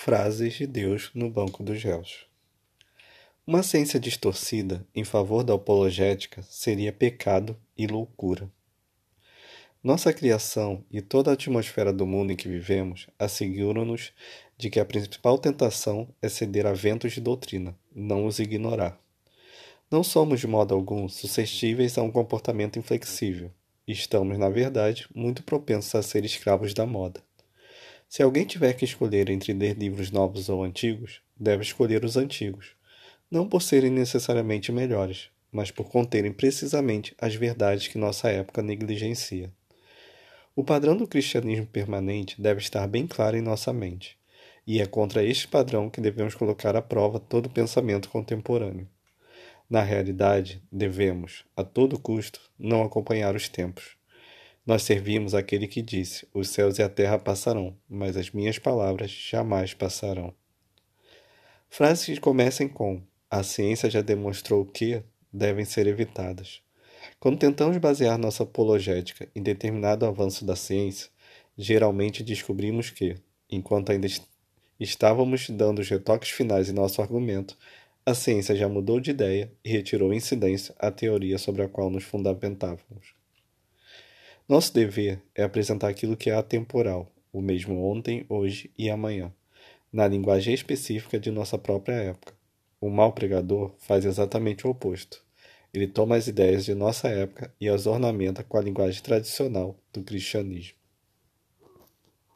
Frases de Deus no banco dos réus. Uma ciência distorcida em favor da apologética seria pecado e loucura. Nossa criação e toda a atmosfera do mundo em que vivemos asseguram-nos de que a principal tentação é ceder a ventos de doutrina, não os ignorar. Não somos de modo algum suscetíveis a um comportamento inflexível. Estamos, na verdade, muito propensos a ser escravos da moda. Se alguém tiver que escolher entre ler livros novos ou antigos, deve escolher os antigos, não por serem necessariamente melhores, mas por conterem precisamente as verdades que nossa época negligencia. O padrão do cristianismo permanente deve estar bem claro em nossa mente, e é contra este padrão que devemos colocar à prova todo pensamento contemporâneo. Na realidade, devemos, a todo custo, não acompanhar os tempos nós servimos aquele que disse: Os céus e a terra passarão, mas as minhas palavras jamais passarão. Frases que comecem com: A ciência já demonstrou que devem ser evitadas. Quando tentamos basear nossa apologética em determinado avanço da ciência, geralmente descobrimos que, enquanto ainda estávamos dando os retoques finais em nosso argumento, a ciência já mudou de ideia e retirou incidência a teoria sobre a qual nos fundamentávamos. Nosso dever é apresentar aquilo que é atemporal, o mesmo ontem, hoje e amanhã, na linguagem específica de nossa própria época. O mau pregador faz exatamente o oposto. Ele toma as ideias de nossa época e as ornamenta com a linguagem tradicional do cristianismo.